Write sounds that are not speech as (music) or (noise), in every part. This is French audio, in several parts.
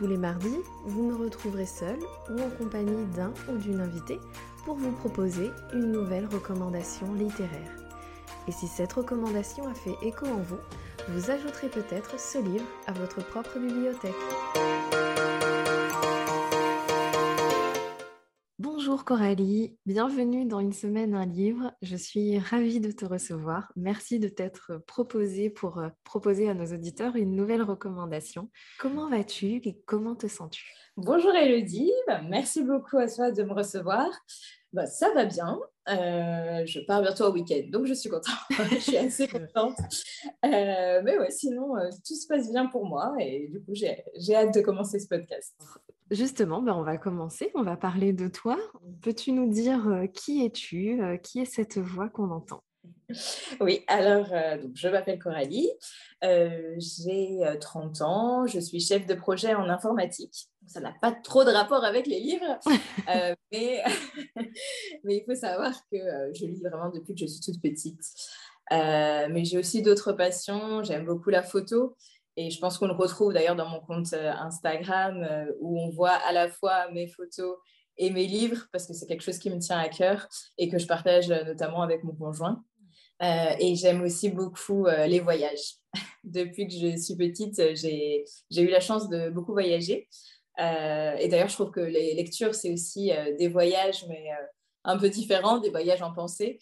Tous les mardis, vous me retrouverez seul ou en compagnie d'un ou d'une invitée pour vous proposer une nouvelle recommandation littéraire. Et si cette recommandation a fait écho en vous, vous ajouterez peut-être ce livre à votre propre bibliothèque. Coralie, bienvenue dans Une semaine un livre. Je suis ravie de te recevoir. Merci de t'être proposée pour euh, proposer à nos auditeurs une nouvelle recommandation. Comment vas-tu et comment te sens-tu? Bonjour Elodie, bah, merci beaucoup à toi de me recevoir. Bah, ça va bien. Euh, je pars bientôt au week-end, donc je suis contente. (laughs) je suis assez contente. Euh, mais ouais, sinon, euh, tout se passe bien pour moi et du coup, j'ai hâte de commencer ce podcast. Justement, ben, on va commencer. On va parler de toi. Peux-tu nous dire qui es-tu Qui est cette voix qu'on entend? Oui, alors donc, je m'appelle Coralie, j'ai 30 ans, je suis chef de projet en informatique ça n'a pas trop de rapport avec les livres, (laughs) euh, mais, (laughs) mais, il faut savoir que euh, je lis vraiment depuis que je suis toute petite. Euh, mais j'ai aussi d'autres passions, j'aime beaucoup la photo. Et je pense qu'on le retrouve d'ailleurs dans mon compte Instagram où on voit à la fois mes photos et mes livres parce que c'est quelque chose qui me tient à cœur et que je partage notamment avec mon conjoint. et j'aime aussi beaucoup les voyages. (laughs) Depuis que je suis petite, j'ai eu la chance de beaucoup voyager. Euh, et d'ailleurs, je trouve que les lectures, c'est aussi euh, des voyages, mais euh, un peu différents, des voyages en pensée.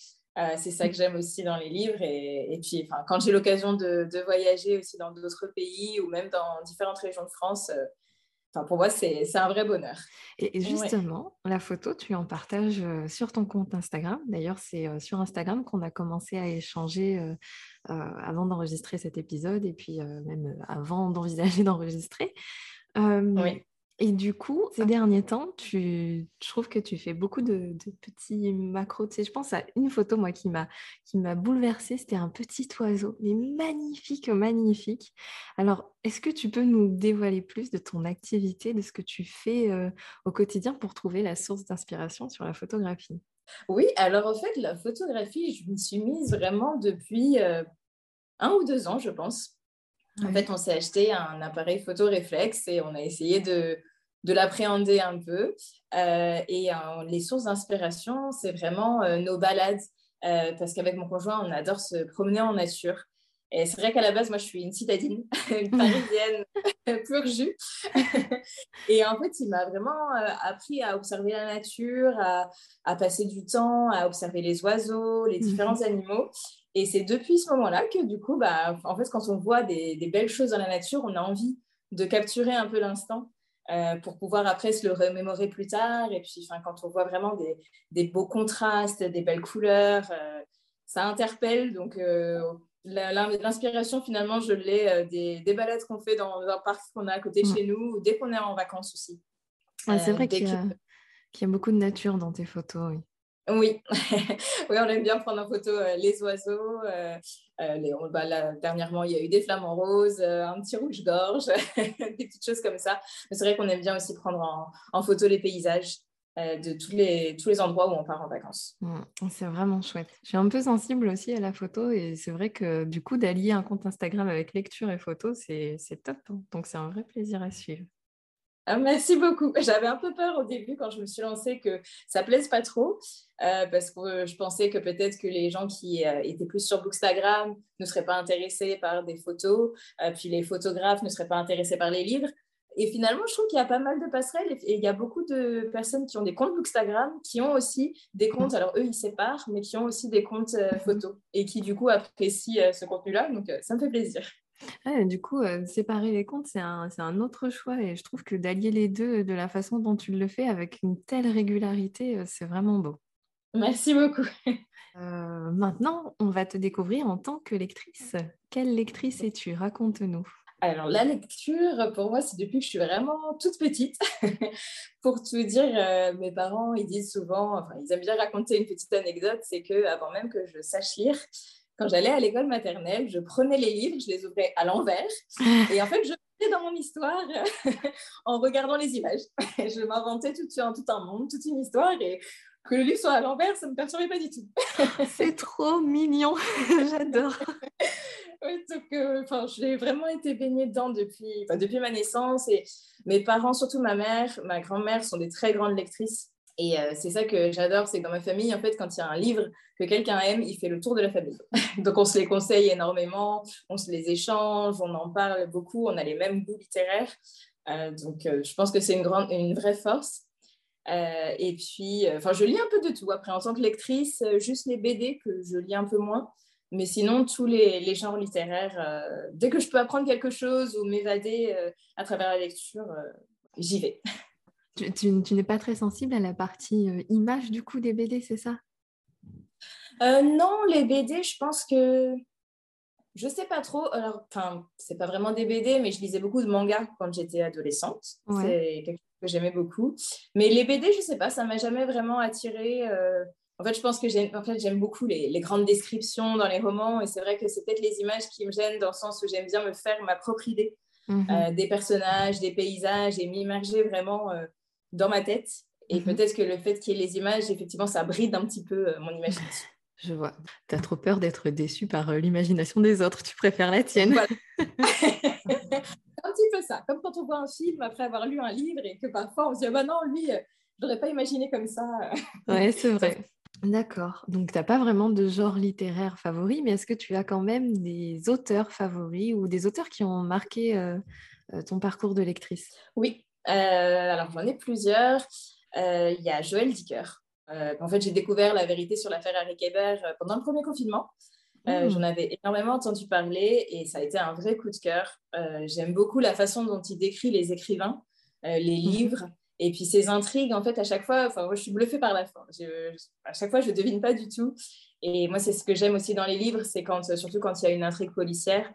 C'est ça que j'aime aussi dans les livres. Et, puis, quand j'ai l'occasion de, voyager aussi dans d'autres pays ou même dans différentes régions de France, pour moi, c'est un vrai bonheur. Et justement, la photo, tu en partages sur ton compte Instagram. D'ailleurs, c'est sur Instagram qu'on a commencé à échanger avant d'enregistrer cet épisode et puis même avant d'envisager (laughs) d'enregistrer. oui. Et du coup, ces derniers temps, tu, je trouve que tu fais beaucoup de, petits macros. Je pense à une photo, moi, qui m'a, qui m'a bouleversée. C'était un petit oiseau, mais magnifique, magnifique. Alors, est-ce que tu peux nous dévoiler plus de ton activité, de ce que tu fais euh, au quotidien pour trouver la source d'inspiration sur la photographie? Oui, alors en fait, la photographie, je m'y suis mise vraiment depuis euh, un ou deux ans, je pense. En fait, on s'est acheté un appareil photo réflexe et on a essayé de, de l'appréhender un peu. Euh, et euh, les sources d'inspiration, c'est vraiment euh, nos balades, parce qu'avec mon conjoint, on adore se promener en nature. Et c'est vrai qu'à la base, moi, je suis une citadine, (laughs) une parisienne (laughs) pur jus. (laughs) et en fait, il m'a vraiment appris à observer la nature, à, à, passer du temps, à observer les oiseaux, les mmh différents animaux. Et c'est depuis ce moment-là que, du coup, bah, en fait, quand on voit des, des, belles choses dans la nature, on a envie de capturer un peu l'instant euh, pour pouvoir après se le remémorer plus tard. Et puis, quand on voit vraiment des, des, beaux contrastes, des belles couleurs, euh, ça interpelle. Donc, euh, l'inspiration, finalement, je l'ai des, des, balades qu'on fait dans un parc qu'on a à côté de chez nous, ou dès qu'on est en vacances aussi. c'est vrai qu'il y, y, a beaucoup de nature dans tes photos. Oui. Oui. (laughs) oui, on aime bien prendre en photo euh, les oiseaux. Euh, euh, les, bah, dernièrement, il y a eu des flamants roses, un petit rouge-gorge, (laughs) des petites choses comme ça. Mais c'est vrai qu'on aime bien aussi prendre en, en photo les paysages de tous les, tous les endroits où on part en vacances. Mmh, c'est vraiment chouette. Je suis un peu sensible aussi à la photo et c'est vrai que du coup, d'allier un compte Instagram avec lecture et photo, c'est top. Hein. Donc, c'est un vrai plaisir à suivre. Ah, merci beaucoup. (laughs) J'avais un peu peur au début quand je me suis lancée que ça plaise pas trop, euh, parce que je pensais que peut-être que les gens qui euh, étaient plus sur Bookstagram ne seraient pas intéressés par des photos, euh, puis les photographes ne seraient pas intéressés par les livres. Et finalement, je trouve qu'il y a pas mal de passerelles et il y a beaucoup de personnes qui ont des comptes Bookstagram qui ont aussi des comptes, alors eux, ils séparent, mais qui ont aussi des comptes photos et qui du coup apprécient ce contenu-là. Donc, ça me fait plaisir du coup, séparer les comptes, c'est un, un, autre choix et je trouve que d'allier les deux de la façon dont tu le fais avec une telle régularité, c'est vraiment beau. Merci beaucoup. (laughs) maintenant, on va te découvrir en tant que lectrice. Quelle lectrice es-tu? Raconte-nous. Alors, la lecture, pour moi, c'est depuis que je suis vraiment toute petite. (laughs) pour tout dire, euh, mes parents, ils disent souvent, enfin, ils aiment bien raconter une petite anecdote, c'est que avant même que je sache lire, quand j'allais à l'école maternelle, je prenais les livres, je les ouvrais à l'envers. (laughs) Et en fait, je faisais dans mon histoire (laughs) en regardant les images. je m'inventais tout, tout un monde, toute une histoire. Et que le livre soit à l'envers, ça ne me perturbait pas du tout. c'est trop mignon. J'adore. Oui, donc, euh, j'ai vraiment été baignée dedans depuis, depuis ma naissance. Et mes parents, surtout ma mère, ma grand-mère, sont des très grandes lectrices. Et euh, c'est ça que j'adore, c'est que dans ma famille, en fait, quand il y a un livre que quelqu'un aime, il fait le tour de la famille. (laughs) Donc on se les conseille énormément, on se les échange, on en parle beaucoup, on a les mêmes goûts littéraires. Euh, donc je pense que c'est une, grande, une vraie force. et puis, enfin, je lis un peu de tout. Après, en tant que lectrice, juste les BD que je lis un peu moins. Mais sinon, tous les, genres littéraires, euh, dès que je peux apprendre quelque chose ou m'évader euh, à travers la lecture, euh, j'y vais. (laughs) Tu, n'es pas très sensible à la partie image du coup des BD, c'est ça? Non, les BD, je pense que je sais pas trop. Alors, enfin, c'est pas vraiment des BD, mais je lisais beaucoup de mangas quand j'étais adolescente. C'est quelque chose que j'aimais beaucoup. Mais les BD, je sais pas, ça m'a jamais vraiment attiré. En fait, je pense que j'aime en fait, beaucoup les, grandes descriptions dans les romans et c'est vrai que c'est peut-être les images qui me gênent dans le sens où j'aime bien me faire ma propre idée mhm. euh, des personnages, des paysages et m'immerger vraiment euh, dans ma tête. Et mhm. peut-être que le fait qu'il y ait les images, effectivement, ça bride un petit peu euh, mon imagination. (laughs) Je vois. Tu as trop peur d'être déçu par l'imagination des autres. Tu préfères la tienne. (laughs) (laughs) un petit peu ça. Comme quand on voit un film après avoir lu un livre et que parfois on se dit ah bah non, lui, je n'aurais pas imaginé comme ça. ouais, c'est vrai. D'accord. Donc, tu n'as pas vraiment de genre littéraire favori, mais est-ce que tu as quand même des auteurs favoris ou des auteurs qui ont marqué euh, euh, ton parcours de lectrice? Oui. Euh, alors, j'en ai plusieurs. Il y a Joël Dicker. en fait, j'ai découvert la vérité sur l'affaire Harry Kéber pendant le premier confinement. Mmh. J'en avais énormément entendu parler et ça a été un vrai coup de cœur. J'aime beaucoup la façon dont il décrit les écrivains, les mmh. livres. Et puis ces intrigues, en fait, à chaque fois, enfin, moi, je suis bluffée par la fin. à chaque fois, je ne devine pas du tout. Et moi, c'est ce que j'aime aussi dans les livres, c'est quand, surtout quand il y a une intrigue policière.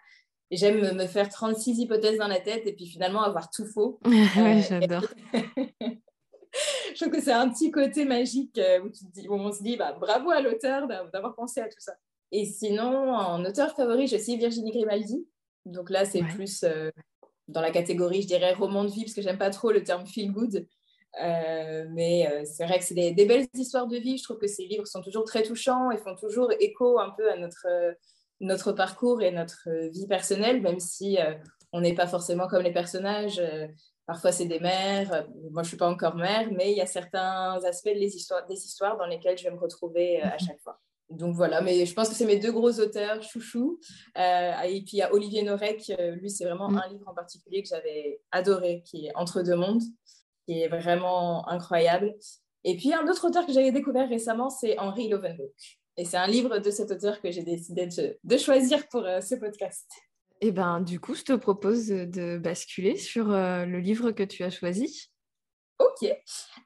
J'aime me faire 36 hypothèses dans la tête et puis finalement avoir tout faux. (laughs) oui, euh, j'adore. (laughs) je trouve que c'est un petit côté magique euh, où, tu dis, où on se dit bah, bravo à l'auteur d'avoir pensé à tout ça. Et sinon, en auteur favori, j'ai aussi Virginie Grimaldi. Donc là, c'est plus euh, dans la catégorie, je dirais, roman de vie, parce que j'aime pas trop le terme feel good. Euh, mais euh, c'est vrai que c'est des, belles histoires de vie. Je trouve que ces livres sont toujours très touchants et font toujours écho un peu à notre, notre parcours et notre vie personnelle, même si euh, on n'est pas forcément comme les personnages. parfois, c'est des mères. Moi, je ne suis pas encore mère, mais il y a certains aspects des histoires, dans lesquels je vais me retrouver à chaque fois donc voilà, mais je pense que c'est mes deux gros auteurs, chouchou. Euh, et puis il y a Olivier Norek, euh, lui c'est vraiment mm. un livre en particulier que j'avais adoré, qui est Entre deux mondes, qui est vraiment incroyable. Et puis un autre auteur que j'avais découvert récemment, c'est Henri Lovenboek. Et c'est un livre de cet auteur que j'ai décidé de, choisir pour euh, ce podcast. Et eh ben du coup, je te propose de basculer sur le livre que tu as choisi. Ok,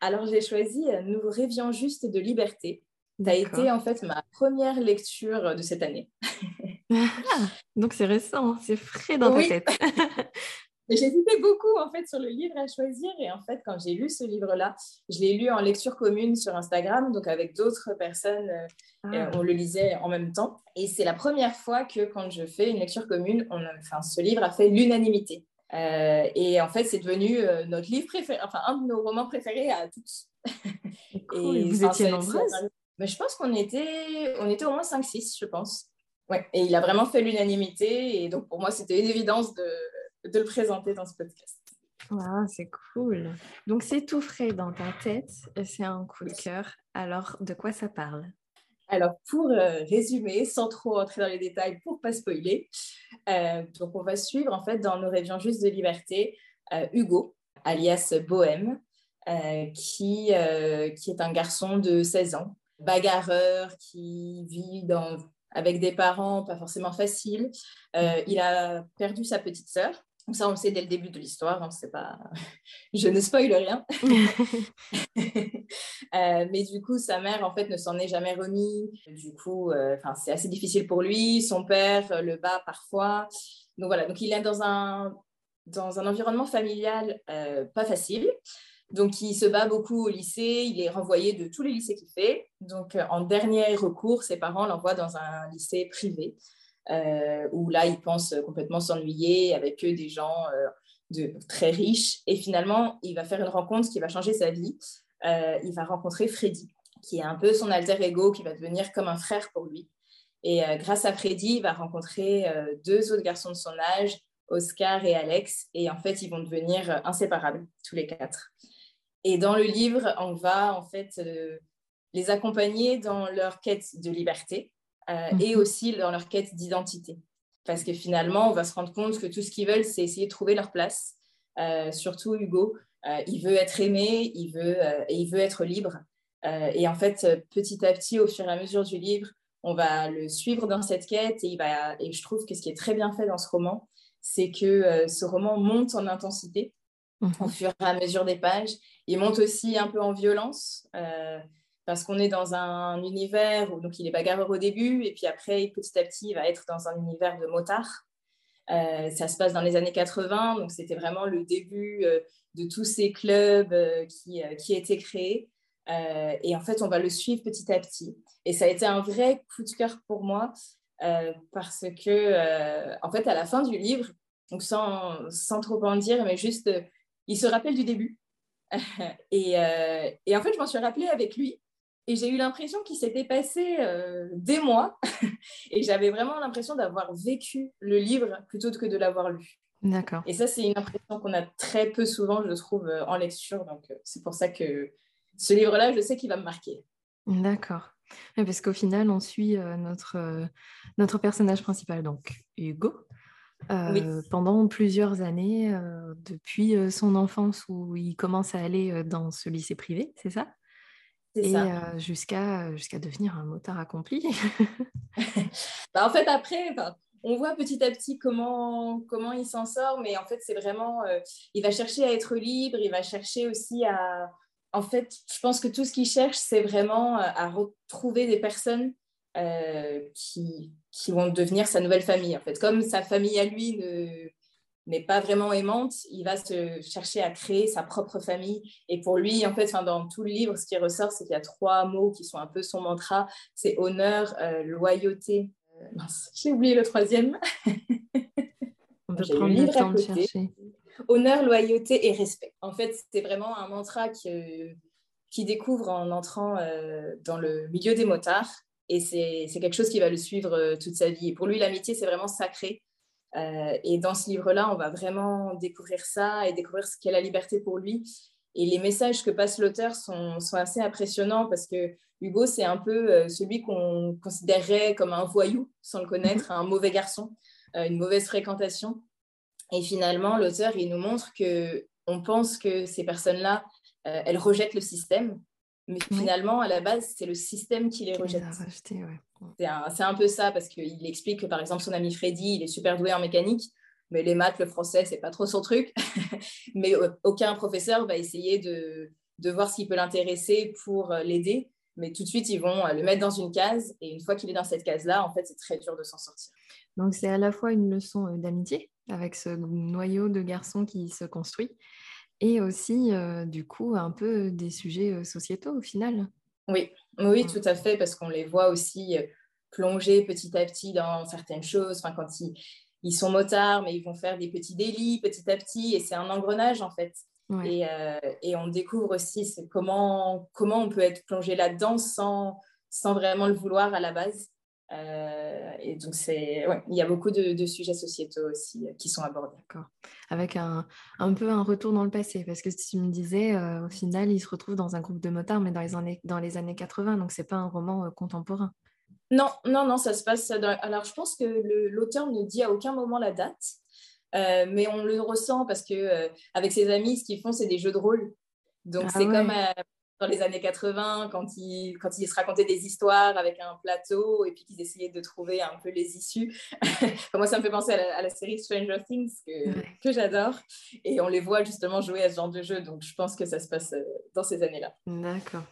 alors j'ai choisi Nous rêvions juste de liberté ça a été en fait ma première lecture de cette année. (laughs) Ah, donc c'est récent, c'est frais dans ta tête. (laughs) J'hésitais beaucoup en fait sur le livre à choisir et en fait quand j'ai lu ce livre-là, je l'ai lu en lecture commune sur Instagram, donc avec d'autres personnes, euh, ah. on le lisait en même temps. Et c'est la première fois que quand je fais une lecture commune, on, enfin, ce livre a fait l'unanimité. Euh, et en fait, c'est devenu euh, notre livre préféré, enfin un de nos romans préférés à tous. (laughs) Cool. Et, vous étiez nombreuses mais je pense qu'on était, on était au moins 5-6, je pense. Ouais. Et il a vraiment fait l'unanimité. Et donc, pour moi, c'était une évidence de, de, le présenter dans ce podcast. Ah, c'est cool. Donc, c'est tout frais dans ta tête et c'est un coup de cœur. Alors, de quoi ça parle? Alors, pour euh, résumer, sans trop entrer dans les détails pour pas spoiler, euh, donc on va suivre en fait dans nos rêvions juste de liberté euh, Hugo, alias Bohème, qui, qui est un garçon de 16 ans bagarreur qui vit dans, avec des parents pas forcément faciles. Euh, il a perdu sa petite sœur. Ça, on le sait dès le début de l'histoire. Hein, pas... (laughs) Je ne spoil rien. (laughs) Euh, mais du coup, sa mère, en fait, ne s'en est jamais remis. Du coup, euh, c'est assez difficile pour lui. Son père le bat parfois. donc voilà, donc il est dans un, dans un environnement familial pas facile. Donc, il se bat beaucoup au lycée, il est renvoyé de tous les lycées qu'il fait. Donc, en dernier recours, ses parents l'envoient dans un lycée privé, où là, il pense complètement s'ennuyer avec eux des gens de, très riches. Et finalement, il va faire une rencontre qui va changer sa vie. il va rencontrer Freddy, qui est un peu son alter ego, qui va devenir comme un frère pour lui. Et euh, grâce à Freddy, il va rencontrer euh, deux autres garçons de son âge, Oscar et Alex. Et en fait, ils vont devenir euh, inséparables, tous les quatre. Et dans le livre, on va en fait les accompagner dans leur quête de liberté et mhm. aussi dans leur quête d'identité. Parce que finalement, on va se rendre compte que tout ce qu'ils veulent, c'est essayer de trouver leur place. surtout Hugo, il veut être aimé, il veut, et il veut être libre. et en fait, petit à petit, au fur et à mesure du livre, on va le suivre dans cette quête et, il va, et je trouve que ce qui est très bien fait dans ce roman, c'est que euh, ce roman monte en intensité mhm. au fur et à mesure des pages. Il monte aussi un peu en violence euh, parce qu'on est dans un univers où donc il est bagarreur au début et puis après petit à petit il va être dans un univers de motards. Euh, ça se passe dans les années 80, donc c'était vraiment le début de tous ces clubs qui, qui étaient créés. et en fait, on va le suivre petit à petit. Et ça a été un vrai coup de cœur pour moi euh, parce que, euh, en fait, à la fin du livre, donc sans, sans trop en dire, mais juste, euh, il se rappelle du début. (laughs) et, et, en fait, je m'en suis rappelée avec lui. Et j'ai eu l'impression qu'il s'était passé des mois. (laughs) et j'avais vraiment l'impression d'avoir vécu le livre plutôt que de l'avoir lu. D'accord. Et ça, c'est une impression qu'on a très peu souvent, je trouve, en lecture. Donc, c'est pour ça que ce livre-là, je sais qu'il va me marquer. D'accord parce qu'au final, on suit euh, notre, euh, notre personnage principal, donc Hugo, euh, pendant plusieurs années, depuis son enfance où il commence à aller dans ce lycée privé, c'est ça? Et jusqu'à jusqu'à devenir un motard accompli. (laughs) bah, en fait, après, on voit petit à petit comment, comment il s'en sort, mais en fait, c'est vraiment, il va chercher à être libre, il va chercher aussi à, en fait, je pense que tout ce qu'il cherche, c'est vraiment euh, à retrouver des personnes euh, qui, qui, vont devenir sa nouvelle famille. En fait, comme sa famille à lui n'est pas vraiment aimante, il va se chercher à créer sa propre famille. Et pour lui, en fait, dans tout le livre, ce qui ressort, c'est qu'il y a trois mots qui sont un peu son mantra. C'est honneur, euh, loyauté. (laughs) j'ai oublié le troisième. On peut prendre le, temps de chercher honneur, loyauté et respect. En fait, c'est vraiment un mantra qui découvre en entrant euh, dans le milieu des motards. Et c'est quelque chose qui va le suivre euh, toute sa vie. Et pour lui, l'amitié, c'est vraiment sacré. Euh, et dans ce livre-là, on va vraiment découvrir ça et découvrir ce qu'est la liberté pour lui. Et les messages que passe l'auteur sont, sont, assez impressionnants parce que Hugo, c'est un peu celui qu'on considérerait comme un voyou, sans le connaître, un mauvais garçon, une mauvaise fréquentation. Et finalement, l'auteur, il nous montre que on pense que ces personnes-là, euh, elles rejettent le système, mais finalement, à la base, c'est le système qui les rejette. C'est un, peu ça, parce qu'il explique que, par exemple, son ami Freddy, il est super doué en mécanique, mais les maths, le français, c'est pas trop son truc. (laughs) mais aucun professeur va essayer de, de voir s'il peut l'intéresser pour euh, l'aider. Mais tout de suite, ils vont euh, le mettre dans une case. Et une fois qu'il est dans cette case-là, en fait, c'est très dur de s'en sortir. Donc, c'est à la fois une leçon d'amitié, avec ce noyau de garçons qui se construit, et aussi euh, du coup un peu des sujets sociétaux au final. Oui, oui, tout à fait, parce qu'on les voit aussi plonger petit à petit dans certaines choses. Enfin, quand ils, ils, sont motards, mais ils vont faire des petits délits petit à petit, et c'est un engrenage en fait. Et, et, on découvre aussi comment, comment on peut être plongé là-dedans sans, sans vraiment le vouloir à la base. Euh, et donc, c'est, il y a beaucoup de, sujets sociétaux aussi euh, qui sont abordés. D'accord. Avec un, un, peu un retour dans le passé, parce que tu me disais, euh, au final, il se retrouve dans un groupe de motards, mais dans les années, dans les années 80, donc c'est pas un roman contemporain. Non, non, non, ça se passe. Alors, je pense que l'auteur ne dit à aucun moment la date, mais on le ressent parce que avec ses amis, ce qu'ils font, c'est des jeux de rôle. Donc, ah c'est comme dans les années 80, quand ils, quand ils se racontaient des histoires avec un plateau et puis qu'ils essayaient de trouver un peu les issues. (laughs) moi, ça me fait penser à la, série Stranger Things que, que j'adore. Et on les voit justement jouer à ce genre de jeu. Donc, je pense que ça se passe euh, dans ces années-là. D'accord.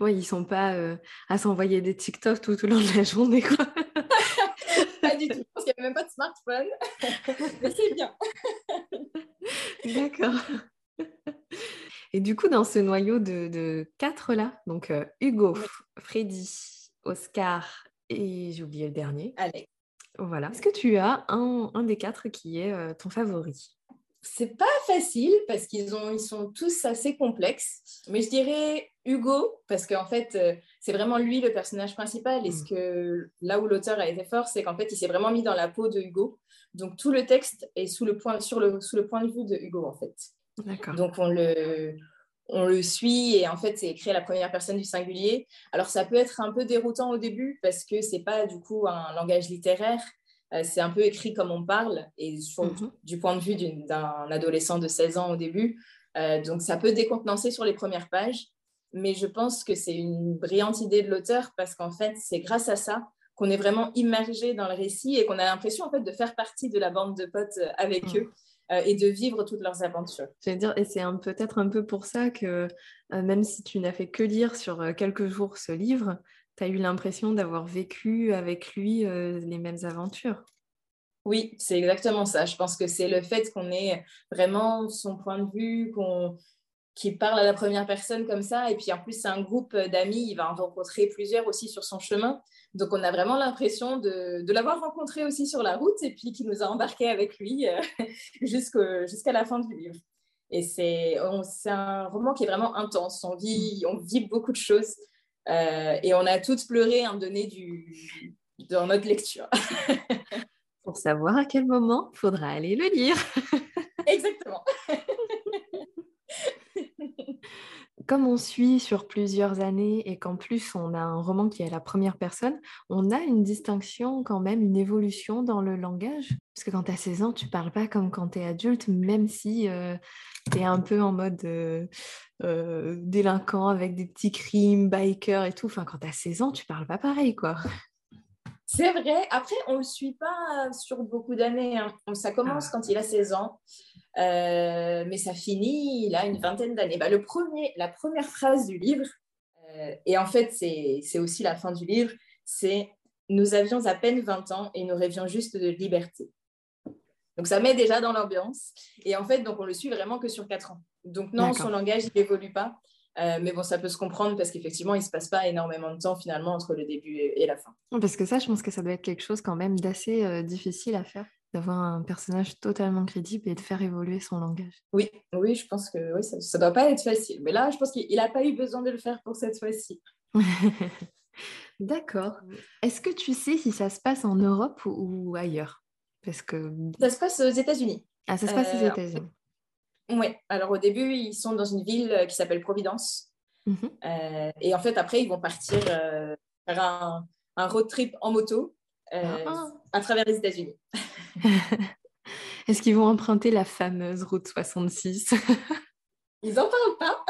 Oui, ils sont pas euh, à s'envoyer des TikTok tout, au long de la journée, quoi. (laughs) pas du tout. Je pense qu'il n'y avait même pas de smartphone, (laughs) mais c'est bien. D'accord. Et du coup, dans ce noyau de, quatre là, donc euh, Hugo, Freddy, Oscar et j'ai oublié le dernier. Alex. Voilà. Est-ce que tu as un, des quatre qui est euh, ton favori? C'est pas facile parce qu'ils ont, ils sont tous assez complexes. Mais je dirais Hugo parce qu'en fait, euh, c'est vraiment lui le personnage principal. Et ce mm. que là où l'auteur a été fort, c'est qu'en fait, il s'est vraiment mis dans la peau de Hugo. Donc tout le texte est sous le point, sur le, sous le point de vue de Hugo en fait. Donc on le, on le suit et en fait c'est écrit à la première personne du singulier. Alors ça peut être un peu déroutant au début parce que c'est pas du coup un langage littéraire, euh, c'est un peu écrit comme on parle et mhm. du point de vue d'un adolescent de 16 ans au début. Euh, donc ça peut décontenancer sur les premières pages, mais je pense que c'est une brillante idée de l'auteur parce qu'en fait c'est grâce à ça qu'on est vraiment immergé dans le récit et qu'on a l'impression en fait de faire partie de la bande de potes euh, avec mhm. eux et de vivre toutes leurs aventures. Je dire, et c'est peut-être un peu pour ça que même si tu n'as fait que lire sur quelques jours ce livre, tu as eu l'impression d'avoir vécu avec lui euh, les mêmes aventures. Oui, c'est exactement ça. Je pense que c'est le fait qu'on ait vraiment son point de vue, qu'on qui parle à la première personne comme ça. Et puis en plus, c'est un groupe d'amis, il va en rencontrer plusieurs aussi sur son chemin. Donc on a vraiment l'impression de, de l'avoir rencontré aussi sur la route et puis qui nous a embarqués avec lui euh, (laughs) jusqu'à la fin du livre. Et c'est un roman qui est vraiment intense. On vit, on vit beaucoup de choses. Euh, et on a toutes pleuré un donné du, dans notre lecture. (laughs) Pour savoir à quel moment, il faudra aller le lire. (laughs) Exactement. Comme on suit sur plusieurs années et qu'en plus on a un roman qui est à la première personne, on a une distinction quand même, une évolution dans le langage. Parce que quand tu as 16 ans, tu parles pas comme quand tu es adulte, même si euh, tu es un peu en mode euh, euh, délinquant avec des petits crimes, biker et tout. Enfin, quand tu as 16 ans, tu parles pas pareil, quoi. C'est vrai. Après, on ne le suit pas sur beaucoup d'années. Hein. Ça commence ah. quand il a 16 ans, euh, mais ça finit, il a une vingtaine d'années. Bah, le premier, la première phrase du livre, euh, et en fait, c'est aussi la fin du livre, c'est « Nous avions à peine 20 ans et nous rêvions juste de liberté ». Donc, ça met déjà dans l'ambiance. Et en fait, donc, on le suit vraiment que sur 4 ans. Donc, non, son langage, il n'évolue pas. Euh, mais bon, ça peut se comprendre parce qu'effectivement, il ne se passe pas énormément de temps finalement entre le début et, la fin. Parce que ça, je pense que ça doit être quelque chose quand même d'assez euh, difficile à faire, d'avoir un personnage totalement crédible et de faire évoluer son langage. Oui, oui, je pense que oui, ça ne doit pas être facile. Mais là, je pense qu'il n'a pas eu besoin de le faire pour cette fois-ci. (laughs) D'accord. Est-ce que tu sais si ça se passe en Europe ou, ailleurs? Parce que ça se passe aux États-Unis. Ah, ça se passe aux euh, États-Unis. Oui, alors au début, ils sont dans une ville euh, qui s'appelle Providence. Mhm. Euh, et en fait, après, ils vont partir euh, faire un, road trip en moto ah. à travers les États-Unis. (laughs) (laughs) Est-ce qu'ils vont emprunter la fameuse route 66 (laughs) Ils n'en parlent pas.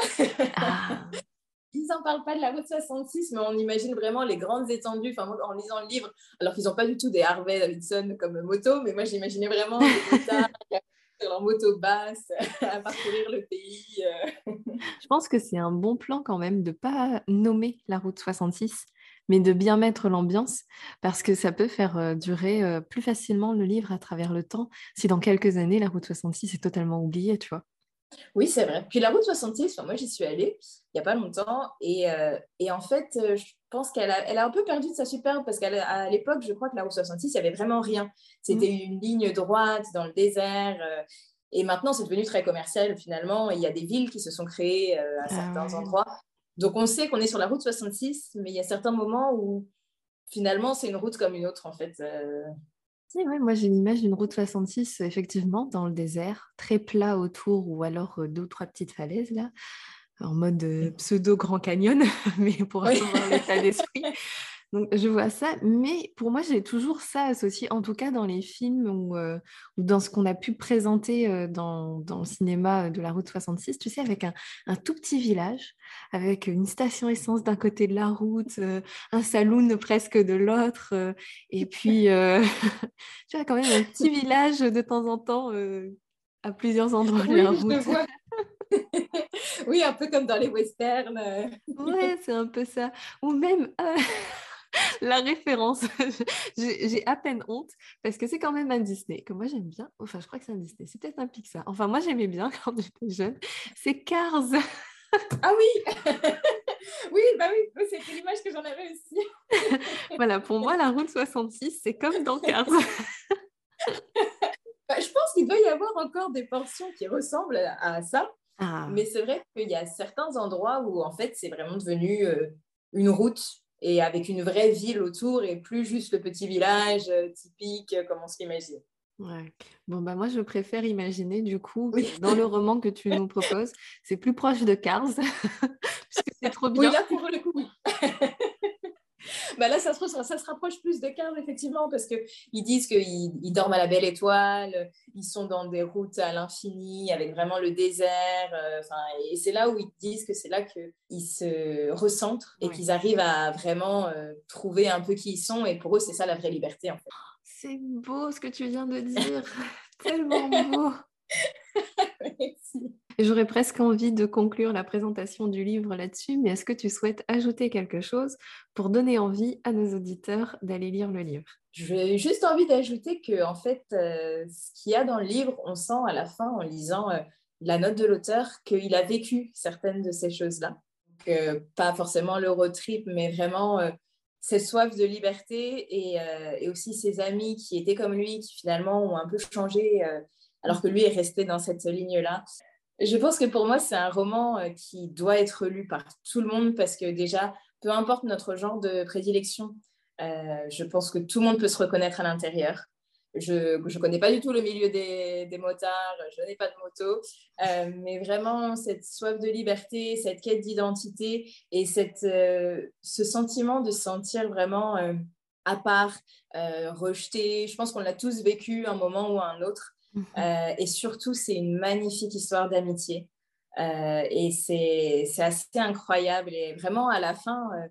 Ah. (laughs) Ils n'en parlent pas de la route 66, mais on imagine vraiment les grandes étendues enfin, en lisant le livre, alors qu'ils n'ont pas du tout des Harvey Davidson comme moto, mais moi j'imaginais vraiment sur leur moto basse, à parcourir le pays. Euh. Je pense que c'est un bon plan quand même de ne pas nommer la route 66, mais de bien mettre l'ambiance, parce que ça peut faire euh, durer euh, plus facilement le livre à travers le temps, si dans quelques années, la route 66 est totalement oubliée, tu vois. Oui, c'est vrai. Puis la route 66, moi j'y suis allée il n'y a pas longtemps, et, et en fait, je pense qu'elle a, elle a un peu perdu de sa superbe parce qu'à l'époque, je crois que la route 66, il n'y avait vraiment rien. C'était mm. une ligne droite dans le désert. Euh, et maintenant, c'est devenu très commercial finalement. il y a des villes qui se sont créées euh, à ah certains endroits. Donc, on sait qu'on est sur la route 66, mais il y a certains moments où finalement, c'est une route comme une autre en fait. Euh. moi j'ai une image d'une route 66 effectivement dans le désert, très plat autour ou alors deux ou trois petites falaises là en mode euh, pseudo Grand Canyon, (laughs) mais pour avoir l'état d'esprit. (laughs) Donc, je vois ça, mais pour moi, j'ai toujours ça associé, en tout cas dans les films ou, euh, dans ce qu'on a pu présenter euh, dans, dans, le cinéma de la route 66, tu sais, avec un, un tout petit village, avec une station essence d'un côté de la route, un saloon presque de l'autre, et puis, (laughs) tu vois, quand même un petit village de temps en temps à plusieurs endroits de la route. (laughs) oui, un peu comme dans les westerns. ouais, c'est un peu ça. Ou même, euh, (laughs) la référence. (laughs) J'ai à peine honte parce que c'est quand même un Disney que moi j'aime bien. Enfin, je crois que c'est un Disney. C'est peut-être un Pixar. Enfin, moi j'aimais bien (laughs) quand j'étais jeune. C'est Cars. ah oui (laughs) Oui, bah oui, c'était l'image que j'en avais aussi. voilà, pour moi, la route 66, c'est comme dans Cars. Bah, je pense qu'il doit y avoir encore des portions qui ressemblent à ça. Ah. Mais c'est vrai qu'il y a certains endroits où en fait c'est vraiment devenu euh, une route et avec une vraie ville autour et plus juste le petit village euh, typique euh, comme on se l'imagine. Ouais. Bon, bah moi, je préfère imaginer, du coup, dans le (laughs) roman que tu nous proposes, c'est plus proche de Cars, (laughs) puisque c'est trop bien. Oui, là, pour le coup. (laughs) bah là, ça se, ça se rapproche plus de Carl, effectivement, parce qu'ils disent qu'ils ils dorment à la belle étoile, ils sont dans des routes à l'infini, avec vraiment le désert. Euh, et c'est là où ils disent que c'est là qu'ils se recentrent et qu'ils arrivent à vraiment euh, trouver un peu qui ils sont. Et pour eux, c'est ça la vraie liberté, en fait. C'est beau ce que tu viens de dire, (laughs) tellement beau. (laughs) (laughs) J'aurais presque envie de conclure la présentation du livre là-dessus, mais est-ce que tu souhaites ajouter quelque chose pour donner envie à nos auditeurs d'aller lire le livre? J'ai juste envie d'ajouter que, en fait, euh, ce qu'il y a dans le livre, on sent à la fin, en lisant euh, la note de l'auteur, qu'il a vécu certaines de ces choses-là. Euh, pas forcément le road trip, mais vraiment cette soif de liberté et, et, aussi ses amis qui étaient comme lui, qui finalement ont un peu changé alors que lui est resté dans cette ligne-là. Je pense que pour moi, c'est un roman euh, qui doit être lu par tout le monde parce que déjà, peu importe notre genre de prédilection, euh, je pense que tout le monde peut se reconnaître à l'intérieur. Je ne connais pas du tout le milieu des, motards, je n'ai pas de moto, euh, mais vraiment cette soif de liberté, cette quête d'identité et cette, ce sentiment de se sentir vraiment à part, rejeté. Je pense qu'on l'a tous vécu un moment ou un autre. Euh, et surtout, c'est une magnifique histoire d'amitié. Euh, et c'est assez incroyable. Et vraiment, à la fin, euh,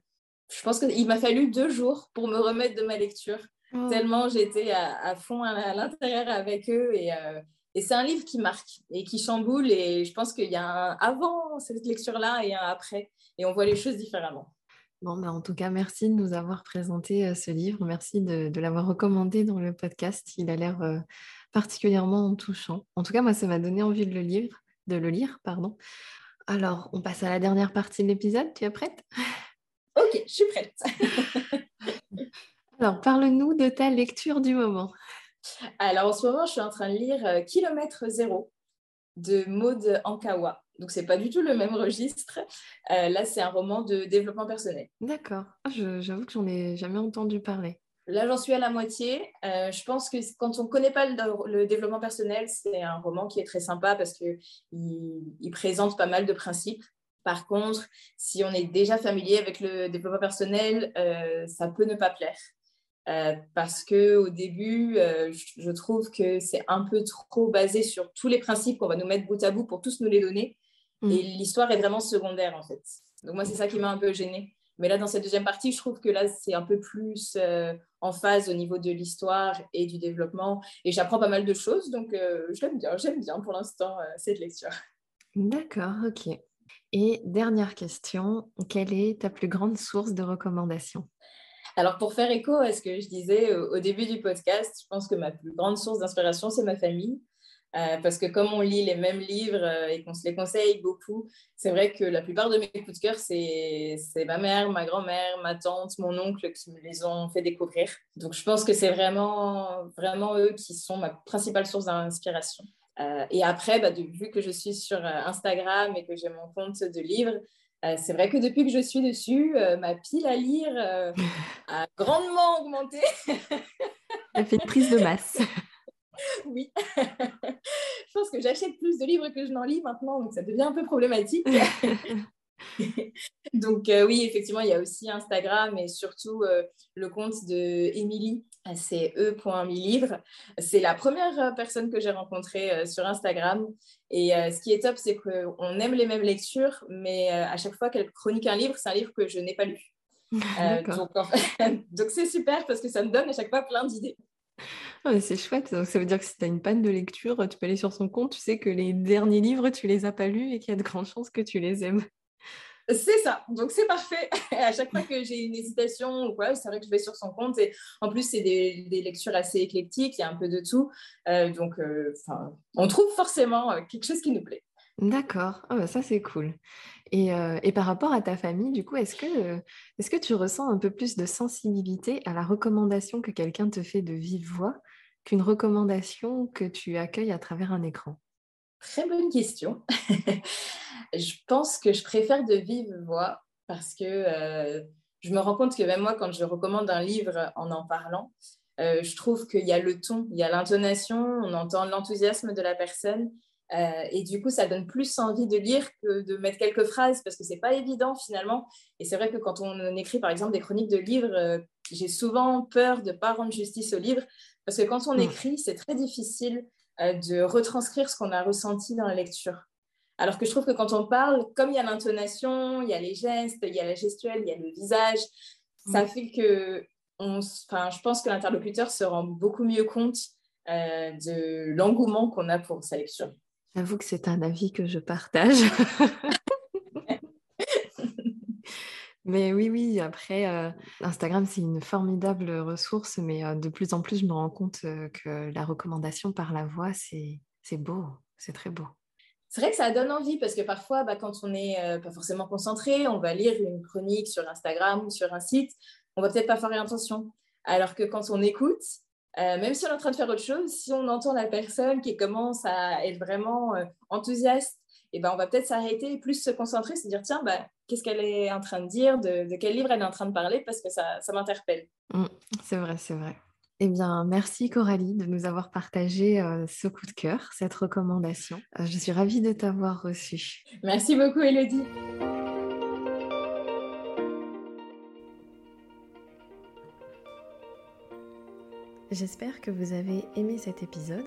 je pense qu'il m'a fallu deux jours pour me remettre de ma lecture, oh. tellement j'étais à, fond à, l'intérieur avec eux. Et, et c'est un livre qui marque et qui chamboule. Et je pense qu'il y a un avant cette lecture-là et un après. Et on voit les choses différemment. Bon, ben en tout cas, merci de nous avoir présenté ce livre. Merci de, de l'avoir recommandé dans le podcast. Il a l'air particulièrement touchant. En tout cas, moi, ça m'a donné envie de le lire. De le lire pardon. Alors, on passe à la dernière partie de l'épisode. Tu es prête? Ok, je suis prête. Alors, parle-nous de ta lecture du moment. Alors, en ce moment, je suis en train de lire euh, Kilomètre Zéro de Maud Ankawa. Donc, c'est pas du tout le même registre. Euh, là, c'est un roman de développement personnel. D'accord. J'avoue que j'en ai jamais entendu parler. Là, j'en suis à la moitié. Euh, je pense que quand on ne connaît pas le, développement personnel, c'est un roman qui est très sympa parce qu'il il présente pas mal de principes. Par contre, si on est déjà familier avec le développement personnel, euh, ça peut ne pas plaire. Euh, parce que au début, je, trouve que c'est un peu trop basé sur tous les principes qu'on va nous mettre bout à bout pour tous nous les donner. Mm. Et l'histoire est vraiment secondaire, en fait. Donc moi, c'est ça qui m'a un peu gênée. Mais là, dans cette deuxième partie, je trouve que là, c'est un peu plus en phase au niveau de l'histoire et du développement. Et j'apprends pas mal de choses, donc euh, j'aime bien, j'aime bien pour l'instant euh, cette lecture. D'accord, ok. Et dernière question, quelle est ta plus grande source de recommandation alors, pour faire écho à ce que je disais au début du podcast, je pense que ma plus grande source d'inspiration, c'est ma famille. Euh, parce que comme on lit les mêmes livres euh, et qu'on se les conseille beaucoup, c'est vrai que la plupart de mes coups de cœur, c'est ma mère, ma grand-mère, ma tante, mon oncle qui me les ont fait découvrir. Donc je pense que c'est vraiment, vraiment eux qui sont ma principale source d'inspiration. Euh, et après, bah, vu que je suis sur Instagram et que j'ai mon compte de livres, c'est vrai que depuis que je suis dessus, ma pile à lire (laughs) a grandement augmenté. Elle fait une prise de masse. (laughs) oui. (laughs) je pense que j'achète plus de livres que je n'en lis maintenant, donc ça devient un peu problématique. (laughs) (laughs) donc euh, oui, effectivement, il y a aussi Instagram et surtout euh, le compte de Émilie, c'est e.milivre. C'est la première euh, personne que j'ai rencontrée sur Instagram. Et ce qui est top, c'est qu'on aime les mêmes lectures, mais à chaque fois qu'elle chronique un livre, c'est un livre que je n'ai pas lu. donc c'est super parce que ça me donne à chaque fois plein d'idées. (laughs) Ah, c'est chouette. ça veut dire que si tu as une panne de lecture, tu peux aller sur son compte, tu sais que les derniers livres, tu les as pas lus et qu'il y a de grandes chances que tu les aimes. C'est ça, donc c'est parfait. (laughs) à chaque fois que j'ai une hésitation ou quoi, c'est vrai que je vais sur son compte et en plus c'est des, lectures assez éclectiques, il y a un peu de tout, euh, donc euh, on trouve forcément euh, quelque chose qui nous plaît. D'accord, ah bah, ça c'est cool. Et, et, par rapport à ta famille, du coup, est-ce que, tu ressens un peu plus de sensibilité à la recommandation que quelqu'un te fait de vive voix qu'une recommandation que tu accueilles à travers un écran? Très bonne question. (laughs) je pense que je préfère de vive voix parce que euh, je me rends compte que même moi, quand je recommande un livre en en parlant, euh, je trouve qu'il y a le ton, il y a l'intonation, on entend l'enthousiasme de la personne. Euh, et du coup, ça donne plus envie de lire que de mettre quelques phrases parce que c'est pas évident finalement. Et c'est vrai que quand on écrit par exemple des chroniques de livres, j'ai souvent peur de ne pas rendre justice au livre parce que quand on mmh. écrit, c'est très difficile de retranscrire ce qu'on a ressenti dans la lecture. Alors que je trouve que quand on parle, comme il y a l'intonation, il y a les gestes, il y a la gestuelle, il y a le visage, ça fait que on, je pense que l'interlocuteur se rend beaucoup mieux compte euh, de l'engouement qu'on a pour sa lecture. J'avoue que c'est un avis que je partage. (laughs) mais oui, oui, après, euh, Instagram, c'est une formidable ressource, mais euh, de plus en plus, je me rends compte que la recommandation par la voix, c'est beau, c'est très beau c'est vrai que ça donne envie parce que parfois, bah, quand on n'est euh, pas forcément concentré, on va lire une chronique sur Instagram ou sur un site, on va peut-être pas faire attention. Alors que quand on écoute, euh, même si on est en train de faire autre chose, si on entend la personne qui commence à être vraiment euh, enthousiaste, et eh ben, on va peut-être s'arrêter et plus se concentrer, se dire tiens, bah, qu'est-ce qu'elle est en train de dire, de, quel livre elle est en train de parler, parce que ça, m'interpelle. Mmh, c'est vrai, c'est vrai. Eh bien, merci Coralie de nous avoir partagé euh, ce coup de cœur, cette recommandation. Je suis ravie de t'avoir reçu. Merci beaucoup Elodie. J'espère que vous avez aimé cet épisode,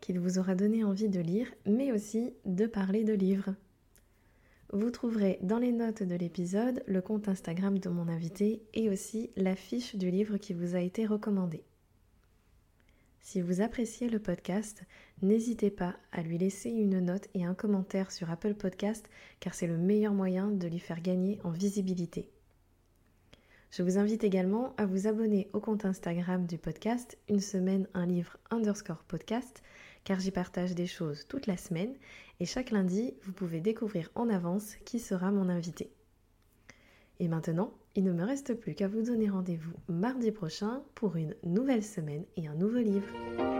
qu'il vous aura donné envie de lire, mais aussi de parler de livres. Vous trouverez dans les notes de l'épisode le compte Instagram de mon invité et aussi la fiche du livre qui vous a été recommandé. Si vous appréciez le podcast, n'hésitez pas à lui laisser une note et un commentaire sur Apple Podcast car c'est le meilleur moyen de lui faire gagner en visibilité. Je vous invite également à vous abonner au compte Instagram du podcast Une semaine un livre underscore podcast car j'y partage des choses toute la semaine et chaque lundi vous pouvez découvrir en avance qui sera mon invité. Et maintenant, il ne me reste plus qu'à vous donner rendez-vous mardi prochain pour une nouvelle semaine et un nouveau livre.